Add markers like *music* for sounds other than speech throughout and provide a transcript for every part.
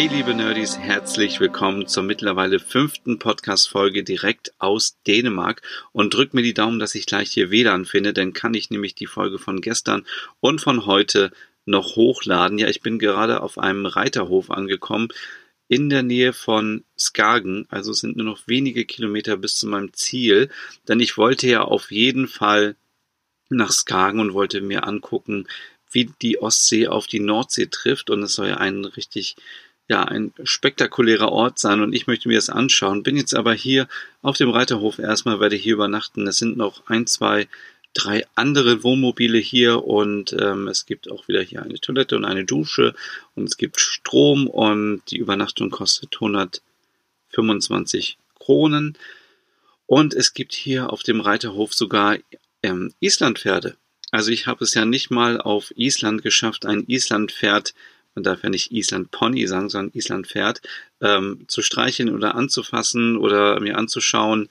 Hey liebe Nerdies, herzlich willkommen zur mittlerweile fünften Podcast-Folge direkt aus Dänemark. Und drückt mir die Daumen, dass ich gleich hier WLAN finde, denn kann ich nämlich die Folge von gestern und von heute noch hochladen. Ja, ich bin gerade auf einem Reiterhof angekommen in der Nähe von Skagen, also sind nur noch wenige Kilometer bis zu meinem Ziel, denn ich wollte ja auf jeden Fall nach Skagen und wollte mir angucken, wie die Ostsee auf die Nordsee trifft. Und es soll ja ein richtig ja, ein spektakulärer Ort sein und ich möchte mir das anschauen. Bin jetzt aber hier auf dem Reiterhof erstmal, werde hier übernachten. Es sind noch ein, zwei, drei andere Wohnmobile hier und ähm, es gibt auch wieder hier eine Toilette und eine Dusche und es gibt Strom und die Übernachtung kostet 125 Kronen. Und es gibt hier auf dem Reiterhof sogar ähm, Islandpferde. Also ich habe es ja nicht mal auf Island geschafft, ein Islandpferd man darf ja nicht Island Pony sagen, sondern Island Pferd, ähm, zu streicheln oder anzufassen oder mir anzuschauen.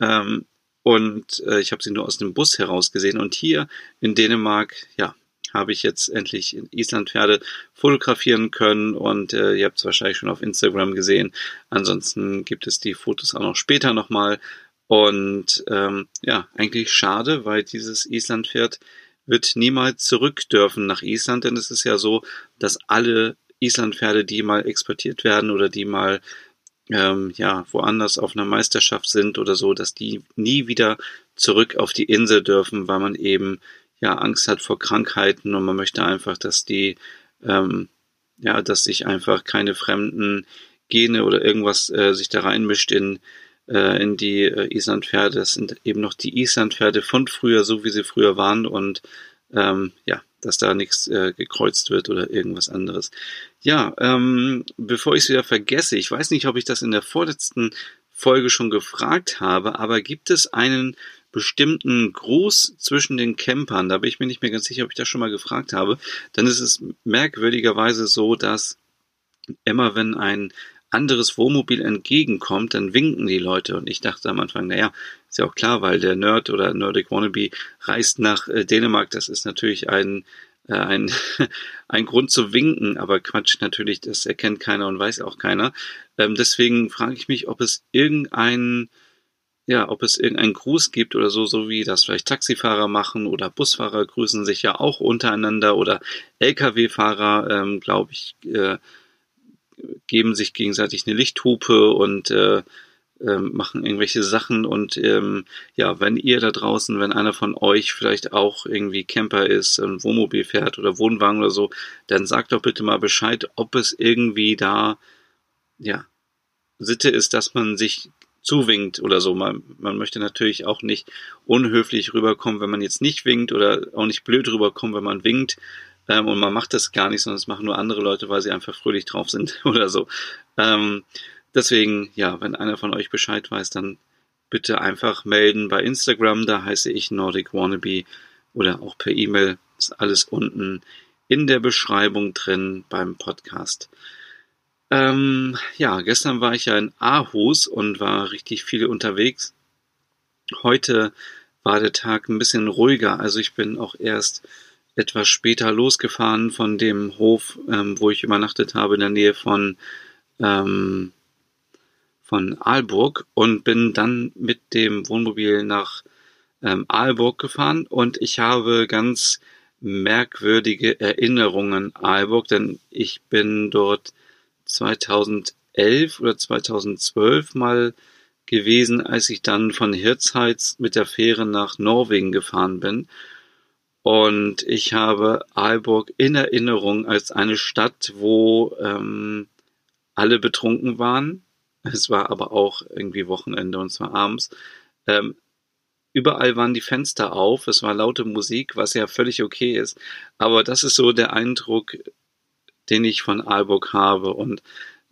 Ähm, und äh, ich habe sie nur aus dem Bus heraus gesehen. Und hier in Dänemark, ja, habe ich jetzt endlich in Island Pferde fotografieren können und äh, ihr habt es wahrscheinlich schon auf Instagram gesehen. Ansonsten gibt es die Fotos auch noch später nochmal. Und ähm, ja, eigentlich schade, weil dieses Islandpferd wird niemals zurück dürfen nach Island, denn es ist ja so, dass alle Islandpferde, die mal exportiert werden oder die mal ähm, ja woanders auf einer Meisterschaft sind oder so, dass die nie wieder zurück auf die Insel dürfen, weil man eben ja Angst hat vor Krankheiten und man möchte einfach, dass die ähm, ja, dass sich einfach keine fremden Gene oder irgendwas äh, sich da reinmischt in äh, in die äh, Islandpferde. Das sind eben noch die Islandpferde von früher, so wie sie früher waren und ähm, ja, dass da nichts äh, gekreuzt wird oder irgendwas anderes. Ja, ähm, bevor ich es wieder vergesse, ich weiß nicht, ob ich das in der vorletzten Folge schon gefragt habe, aber gibt es einen bestimmten Gruß zwischen den Campern? Da bin ich mir nicht mehr ganz sicher, ob ich das schon mal gefragt habe. Dann ist es merkwürdigerweise so, dass immer wenn ein anderes Wohnmobil entgegenkommt, dann winken die Leute. Und ich dachte am Anfang, naja, ist ja auch klar, weil der Nerd oder Nordic Wannabe reist nach äh, Dänemark. Das ist natürlich ein, äh, ein, *laughs* ein Grund zu winken, aber Quatsch, natürlich, das erkennt keiner und weiß auch keiner. Ähm, deswegen frage ich mich, ob es irgendein, ja, ob es irgendeinen Gruß gibt oder so, so wie das vielleicht Taxifahrer machen oder Busfahrer grüßen sich ja auch untereinander oder Lkw-Fahrer, ähm, glaube ich, äh, geben sich gegenseitig eine Lichthupe und äh, äh, machen irgendwelche Sachen und ähm, ja, wenn ihr da draußen, wenn einer von euch vielleicht auch irgendwie Camper ist, ein Wohnmobil fährt oder Wohnwagen oder so, dann sagt doch bitte mal Bescheid, ob es irgendwie da ja Sitte ist, dass man sich zuwinkt oder so. Man, man möchte natürlich auch nicht unhöflich rüberkommen, wenn man jetzt nicht winkt oder auch nicht blöd rüberkommen, wenn man winkt. Ähm, und man macht das gar nicht, sondern das machen nur andere Leute, weil sie einfach fröhlich drauf sind *laughs* oder so. Ähm, deswegen, ja, wenn einer von euch Bescheid weiß, dann bitte einfach melden bei Instagram, da heiße ich Nordic Wannabe oder auch per E-Mail. Ist alles unten in der Beschreibung drin beim Podcast. Ähm, ja, gestern war ich ja in Aarhus und war richtig viel unterwegs. Heute war der Tag ein bisschen ruhiger, also ich bin auch erst etwas später losgefahren von dem Hof, ähm, wo ich übernachtet habe, in der Nähe von, ähm, von Aalburg und bin dann mit dem Wohnmobil nach ähm, Aalburg gefahren und ich habe ganz merkwürdige Erinnerungen an Aalburg, denn ich bin dort 2011 oder 2012 mal gewesen, als ich dann von Hirtshals mit der Fähre nach Norwegen gefahren bin. Und ich habe Aalborg in Erinnerung als eine Stadt, wo ähm, alle betrunken waren. Es war aber auch irgendwie Wochenende und zwar abends. Ähm, überall waren die Fenster auf, es war laute Musik, was ja völlig okay ist. Aber das ist so der Eindruck, den ich von Aalborg habe. Und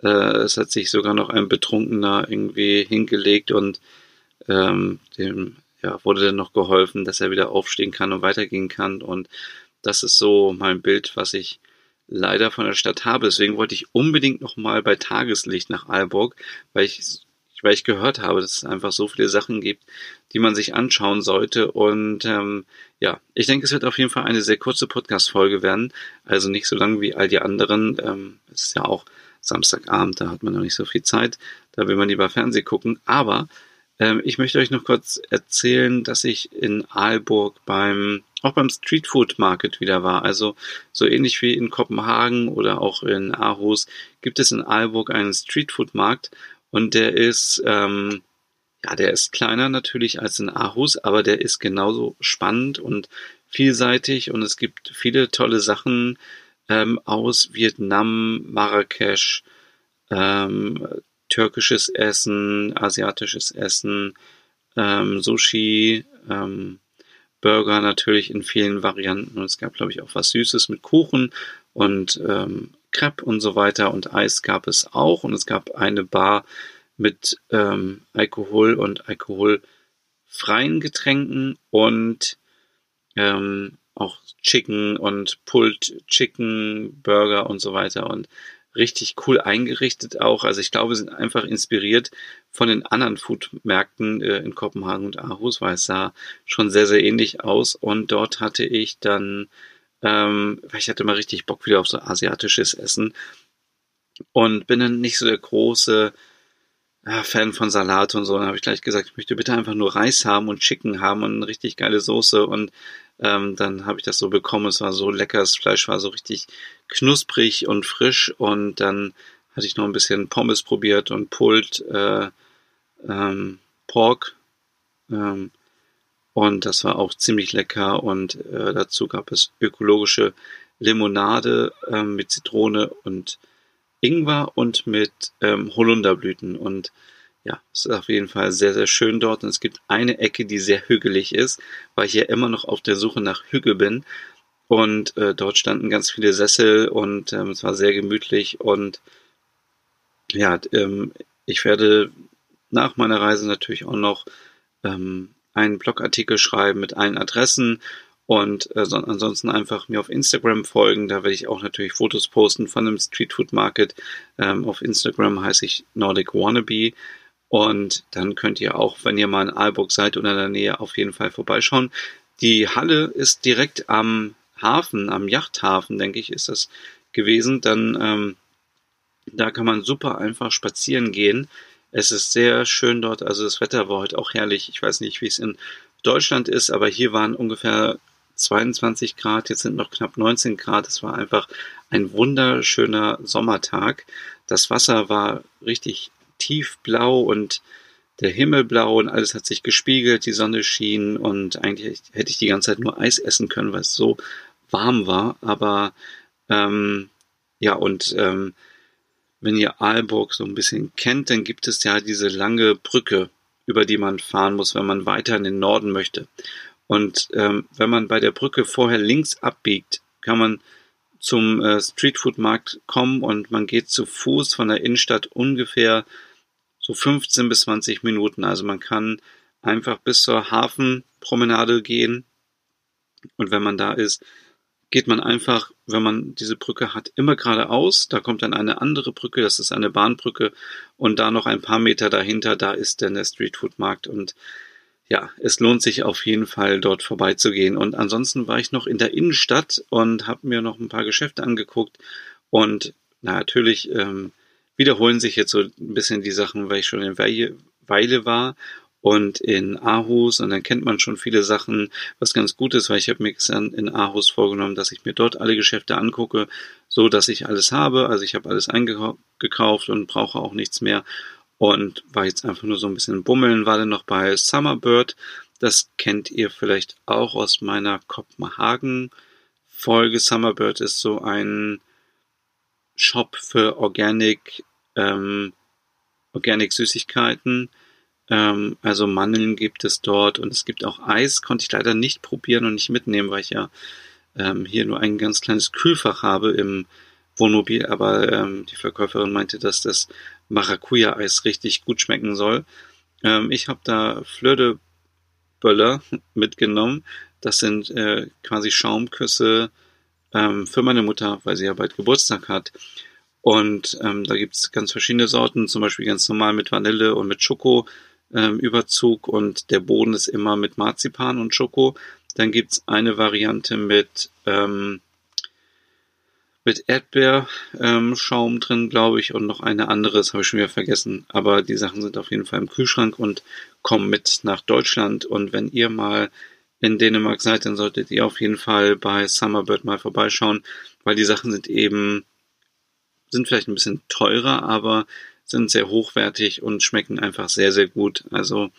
Äh, es hat sich sogar noch ein Betrunkener irgendwie hingelegt und ähm, dem ja, wurde dann noch geholfen, dass er wieder aufstehen kann und weitergehen kann. Und das ist so mein Bild, was ich leider von der Stadt habe. Deswegen wollte ich unbedingt noch mal bei Tageslicht nach Aalborg, weil ich, weil ich gehört habe, dass es einfach so viele Sachen gibt, die man sich anschauen sollte. Und ähm, ja, ich denke, es wird auf jeden Fall eine sehr kurze Podcast-Folge werden. Also nicht so lang wie all die anderen. Ähm, es ist ja auch Samstagabend, da hat man noch nicht so viel Zeit. Da will man lieber Fernsehen gucken. Aber ich möchte euch noch kurz erzählen, dass ich in Aalburg beim auch beim Street Food Market wieder war. Also so ähnlich wie in Kopenhagen oder auch in Aarhus gibt es in Aalburg einen Street Food Markt und der ist ähm, ja, der ist kleiner natürlich als in Aarhus, aber der ist genauso spannend und vielseitig und es gibt viele tolle Sachen ähm, aus Vietnam, Marrakesch, ähm, türkisches Essen, asiatisches Essen, ähm, Sushi, ähm, Burger natürlich in vielen Varianten. Und es gab, glaube ich, auch was Süßes mit Kuchen und ähm, Crepe und so weiter. Und Eis gab es auch. Und es gab eine Bar mit ähm, Alkohol und alkoholfreien Getränken und ähm, auch Chicken und Pulled Chicken Burger und so weiter. Und richtig cool eingerichtet auch. Also ich glaube, sind einfach inspiriert von den anderen Foodmärkten äh, in Kopenhagen und Aarhus, weil es sah schon sehr, sehr ähnlich aus. Und dort hatte ich dann, ähm, ich hatte mal richtig Bock wieder auf so asiatisches Essen und bin dann nicht so der große ja, Fan von Salat und so. Dann habe ich gleich gesagt, ich möchte bitte einfach nur Reis haben und Chicken haben und eine richtig geile Soße. Und ähm, dann habe ich das so bekommen. Es war so lecker, das Fleisch war so richtig knusprig und frisch. Und dann hatte ich noch ein bisschen Pommes probiert und Pulled äh, ähm, Pork. Ähm, und das war auch ziemlich lecker. Und äh, dazu gab es ökologische Limonade äh, mit Zitrone und Ingwer und mit ähm, Holunderblüten. Und ja, es ist auf jeden Fall sehr, sehr schön dort. Und es gibt eine Ecke, die sehr hügelig ist, weil ich ja immer noch auf der Suche nach Hügel bin. Und äh, dort standen ganz viele Sessel und ähm, es war sehr gemütlich. Und ja, ähm, ich werde nach meiner Reise natürlich auch noch ähm, einen Blogartikel schreiben mit allen Adressen und äh, so, ansonsten einfach mir auf Instagram folgen. Da werde ich auch natürlich Fotos posten von dem Street Food Market. Ähm, auf Instagram heiße ich Nordic Wannabe. Und dann könnt ihr auch, wenn ihr mal in Aalburg seid oder in der Nähe, auf jeden Fall vorbeischauen. Die Halle ist direkt am Hafen, am Yachthafen, denke ich, ist das gewesen. Dann ähm, da kann man super einfach spazieren gehen. Es ist sehr schön dort, also das Wetter war heute auch herrlich. Ich weiß nicht, wie es in Deutschland ist, aber hier waren ungefähr 22 Grad, jetzt sind noch knapp 19 Grad. Es war einfach ein wunderschöner Sommertag. Das Wasser war richtig tiefblau und der Himmel blau und alles hat sich gespiegelt, die Sonne schien und eigentlich hätte ich die ganze Zeit nur Eis essen können, weil es so warm war. Aber ähm, ja, und ähm, wenn ihr Aalborg so ein bisschen kennt, dann gibt es ja diese lange Brücke, über die man fahren muss, wenn man weiter in den Norden möchte. Und ähm, wenn man bei der Brücke vorher links abbiegt, kann man zum äh, Streetfood-Markt kommen und man geht zu Fuß von der Innenstadt ungefähr so 15 bis 20 Minuten. Also man kann einfach bis zur Hafenpromenade gehen und wenn man da ist, geht man einfach, wenn man diese Brücke hat, immer geradeaus. Da kommt dann eine andere Brücke, das ist eine Bahnbrücke und da noch ein paar Meter dahinter, da ist dann der Streetfood-Markt und ja, es lohnt sich auf jeden Fall dort vorbeizugehen. Und ansonsten war ich noch in der Innenstadt und habe mir noch ein paar Geschäfte angeguckt. Und na, natürlich ähm, wiederholen sich jetzt so ein bisschen die Sachen, weil ich schon in Weile, Weile war und in Aarhus und dann kennt man schon viele Sachen, was ganz gut ist, weil ich habe mir in Aarhus vorgenommen, dass ich mir dort alle Geschäfte angucke, so dass ich alles habe. Also ich habe alles eingekauft und brauche auch nichts mehr und war jetzt einfach nur so ein bisschen bummeln, war dann noch bei Summerbird. Das kennt ihr vielleicht auch aus meiner Kopenhagen Folge. Summerbird ist so ein Shop für Organic, ähm, Organic Süßigkeiten. Ähm, also Mandeln gibt es dort und es gibt auch Eis. Konnte ich leider nicht probieren und nicht mitnehmen, weil ich ja ähm, hier nur ein ganz kleines Kühlfach habe im Wohnmobil, aber ähm, die Verkäuferin meinte, dass das Maracuja-Eis richtig gut schmecken soll. Ähm, ich habe da Fleur de Böller *laughs* mitgenommen. Das sind äh, quasi Schaumküsse ähm, für meine Mutter, weil sie ja bald Geburtstag hat. Und ähm, da gibt's ganz verschiedene Sorten, zum Beispiel ganz normal mit Vanille und mit Schoko ähm, Überzug und der Boden ist immer mit Marzipan und Schoko. Dann gibt's eine Variante mit ähm, mit Erdbeerschaum ähm, drin, glaube ich, und noch eine andere, das habe ich schon wieder vergessen. Aber die Sachen sind auf jeden Fall im Kühlschrank und kommen mit nach Deutschland. Und wenn ihr mal in Dänemark seid, dann solltet ihr auf jeden Fall bei Summerbird mal vorbeischauen, weil die Sachen sind eben, sind vielleicht ein bisschen teurer, aber sind sehr hochwertig und schmecken einfach sehr, sehr gut. Also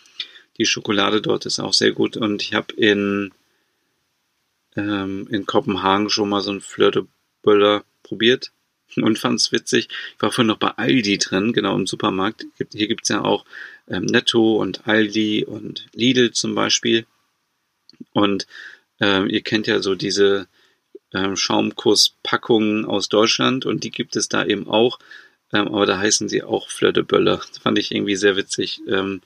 die Schokolade dort ist auch sehr gut und ich habe in, ähm, in Kopenhagen schon mal so ein Fleur de Böller probiert und fand es witzig. Ich war vorhin noch bei Aldi drin, genau im Supermarkt. Hier gibt es ja auch ähm, Netto und Aldi und Lidl zum Beispiel. Und ähm, ihr kennt ja so diese ähm, Schaumkusspackungen aus Deutschland und die gibt es da eben auch. Ähm, aber da heißen sie auch Fleur de Böller. Das fand ich irgendwie sehr witzig. Ähm,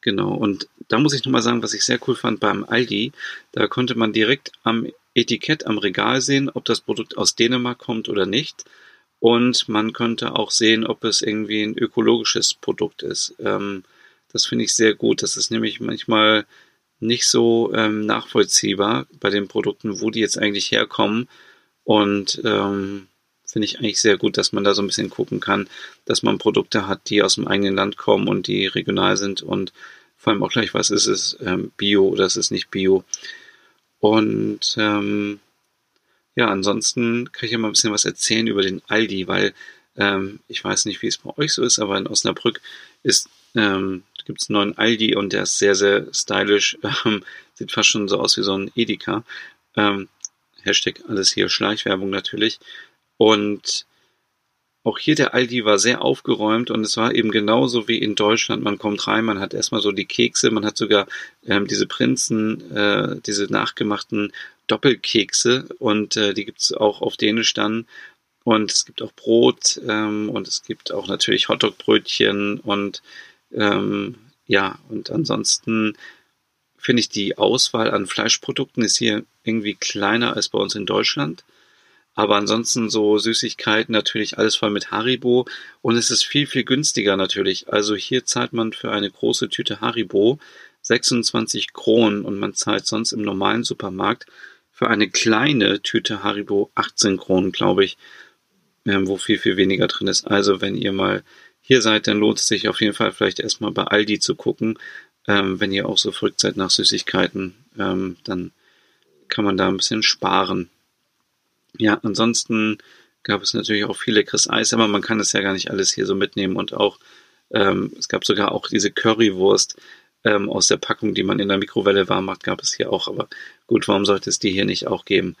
genau. Und da muss ich nochmal sagen, was ich sehr cool fand beim Aldi. Da konnte man direkt am Etikett am Regal sehen, ob das Produkt aus Dänemark kommt oder nicht. Und man könnte auch sehen, ob es irgendwie ein ökologisches Produkt ist. Ähm, das finde ich sehr gut. Das ist nämlich manchmal nicht so ähm, nachvollziehbar bei den Produkten, wo die jetzt eigentlich herkommen. Und ähm, finde ich eigentlich sehr gut, dass man da so ein bisschen gucken kann, dass man Produkte hat, die aus dem eigenen Land kommen und die regional sind und vor allem auch gleich, was ist es, ähm, Bio oder ist es nicht Bio. Und ähm, ja, ansonsten kann ich ja mal ein bisschen was erzählen über den Aldi, weil ähm, ich weiß nicht, wie es bei euch so ist, aber in Osnabrück ähm, gibt es einen neuen Aldi und der ist sehr, sehr stylisch. *laughs* Ähm, sieht fast schon so aus wie so ein Edeka. Ähm, Hashtag alles hier Schleichwerbung natürlich. Und auch hier der Aldi war sehr aufgeräumt und es war eben genauso wie in Deutschland. Man kommt rein, man hat erstmal so die Kekse, man hat sogar ähm, diese Prinzen, äh, diese nachgemachten Doppelkekse und äh, die gibt's auch auf Dänisch dann. Und es gibt auch Brot ähm, und es gibt auch natürlich Hotdogbrötchen und ähm, ja, und ansonsten finde ich die Auswahl an Fleischprodukten ist hier irgendwie kleiner als bei uns in Deutschland. Aber ansonsten so Süßigkeiten natürlich alles voll mit Haribo und es ist viel, viel günstiger natürlich. Also hier zahlt man für eine große Tüte Haribo 26 Kronen und man zahlt sonst im normalen Supermarkt für eine kleine Tüte Haribo 18 Kronen, glaube ich, ähm, wo viel, viel weniger drin ist. Also wenn ihr mal hier seid, dann lohnt es sich auf jeden Fall vielleicht erstmal bei Aldi zu gucken. Ähm, wenn ihr auch so verrückt seid nach Süßigkeiten, ähm, dann kann man da ein bisschen sparen. Ja, ansonsten gab es natürlich auch viel leckeres Eis, aber man kann das ja gar nicht alles hier so mitnehmen und auch ähm, es gab sogar auch diese Currywurst ähm, aus der Packung, die man in der Mikrowelle warm macht, gab es hier auch. Aber gut, warum sollte es die hier nicht auch geben?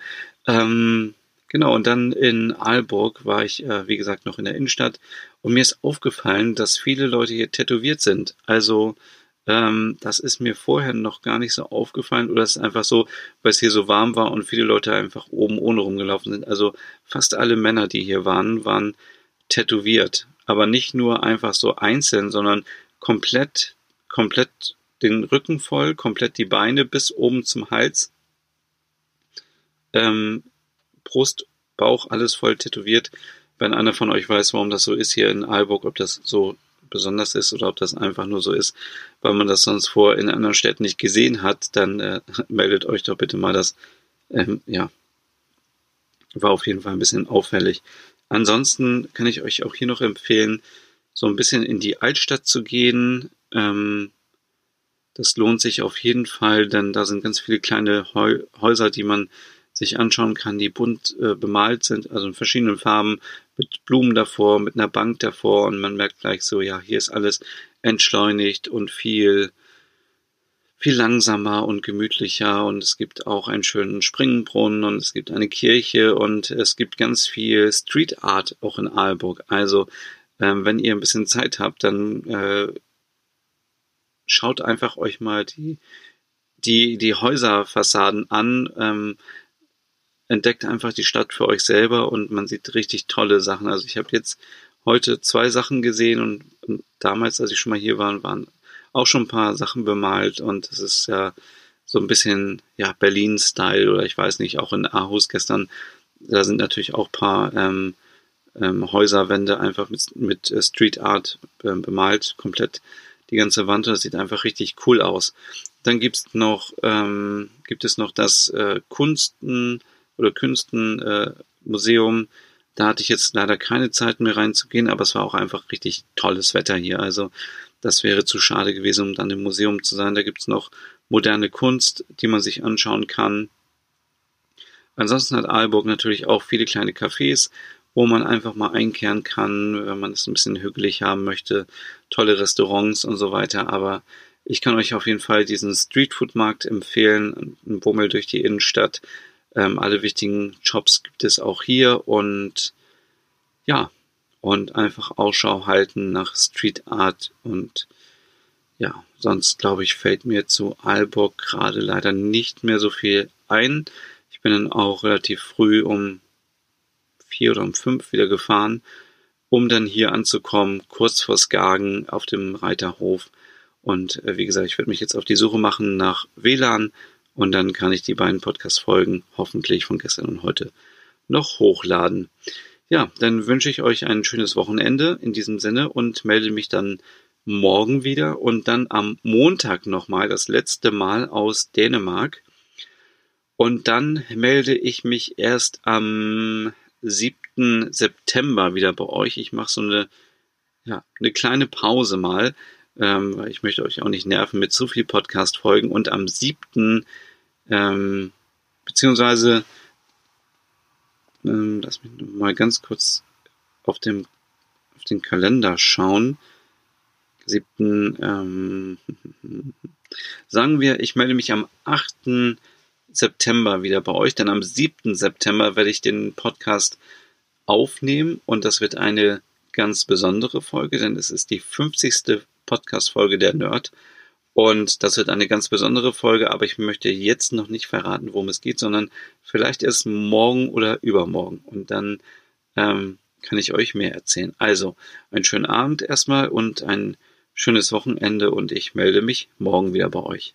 Ähm, genau, und dann in Aalborg war ich, äh, wie gesagt, noch in der Innenstadt und mir ist aufgefallen, dass viele Leute hier tätowiert sind. Also ähm, das ist mir vorher noch gar nicht so aufgefallen oder es ist einfach so, weil es hier so warm war und viele Leute einfach oben ohne rumgelaufen sind. Also fast alle Männer, die hier waren, waren tätowiert. Aber nicht nur einfach so einzeln, sondern komplett, komplett den Rücken voll, komplett die Beine bis oben zum Hals. Ähm, Brust, Bauch, alles voll tätowiert. Wenn einer von euch weiß, warum das so ist hier in Aalburg, ob das so besonders ist oder ob das einfach nur so ist, weil man das sonst vor in anderen Städten nicht gesehen hat, dann äh, *laughs* meldet euch doch bitte mal das. Ähm, ja, war auf jeden Fall ein bisschen auffällig. Ansonsten kann ich euch auch hier noch empfehlen, so ein bisschen in die Altstadt zu gehen. Ähm, das lohnt sich auf jeden Fall, denn da sind ganz viele kleine Häuser, die man sich anschauen kann, die bunt äh, bemalt sind, also in verschiedenen Farben, mit Blumen davor, mit einer Bank davor und man merkt gleich so, ja, hier ist alles entschleunigt und viel, viel langsamer und gemütlicher und es gibt auch einen schönen Springbrunnen und es gibt eine Kirche und es gibt ganz viel Street Art auch in Aalburg. Also, ähm, wenn ihr ein bisschen Zeit habt, dann äh, schaut einfach euch mal die, die, die Häuserfassaden an. Ähm, entdeckt einfach die Stadt für euch selber und man sieht richtig tolle Sachen. Also ich habe jetzt heute zwei Sachen gesehen und, und, damals, als ich schon mal hier war, waren auch schon ein paar Sachen bemalt und es ist ja so ein bisschen ja Berlin-Style oder ich weiß nicht, auch in Aarhus gestern, da sind natürlich auch ein paar ähm, ähm, Häuserwände einfach mit, mit äh, Street Art äh, bemalt, komplett die ganze Wand. Das sieht einfach richtig cool aus. Dann gibt's noch, ähm, gibt es noch das äh, Kunsten oder Künstenmuseum. Äh, da hatte ich jetzt leider keine Zeit mehr reinzugehen, aber es war auch einfach richtig tolles Wetter hier. Also das wäre zu schade gewesen, um dann im Museum zu sein. Da gibt's noch moderne Kunst, die man sich anschauen kann. Ansonsten hat Aalborg natürlich auch viele kleine Cafés, wo man einfach mal einkehren kann, wenn man es ein bisschen hügelig haben möchte, tolle Restaurants und so weiter. Aber ich kann euch auf jeden Fall diesen Streetfood-Markt empfehlen, ein Bummel durch die Innenstadt. Ähm, alle wichtigen Jobs gibt es auch hier und ja, und einfach Ausschau halten nach Street Art und ja, sonst glaube ich, fällt mir zu Aalborg gerade leider nicht mehr so viel ein. Ich bin dann auch relativ früh um vier oder um fünf wieder gefahren, um dann hier anzukommen, kurz vor Skagen auf dem Reiterhof. Und äh, wie gesagt, ich werde mich jetzt auf die Suche machen nach WLAN und dann kann ich die beiden Podcast-Folgen hoffentlich von gestern und heute noch hochladen. Ja, dann wünsche ich euch ein schönes Wochenende in diesem Sinne und melde mich dann morgen wieder und dann am Montag nochmal das letzte Mal aus Dänemark. Und dann melde ich mich erst am 7. September wieder bei euch. Ich mache so eine, ja, eine kleine Pause mal, ähm, weil ich möchte euch auch nicht nerven mit zu viel Podcast-Folgen. Und am 7. Ähm, beziehungsweise, ähm, lass mich mal ganz kurz auf dem auf den Kalender schauen. 7. Ähm, *laughs* sagen wir, ich melde mich am 8. September wieder bei euch. Dann am 7. September werde ich den Podcast aufnehmen und das wird eine ganz besondere Folge, denn es ist die 50. Podcast-Folge der Nerd. Und das wird eine ganz besondere Folge, aber ich möchte jetzt noch nicht verraten, worum es geht, sondern vielleicht erst morgen oder übermorgen. Und dann ähm, kann ich euch mehr erzählen. Also, einen schönen Abend erstmal und ein schönes Wochenende und ich melde mich morgen wieder bei euch.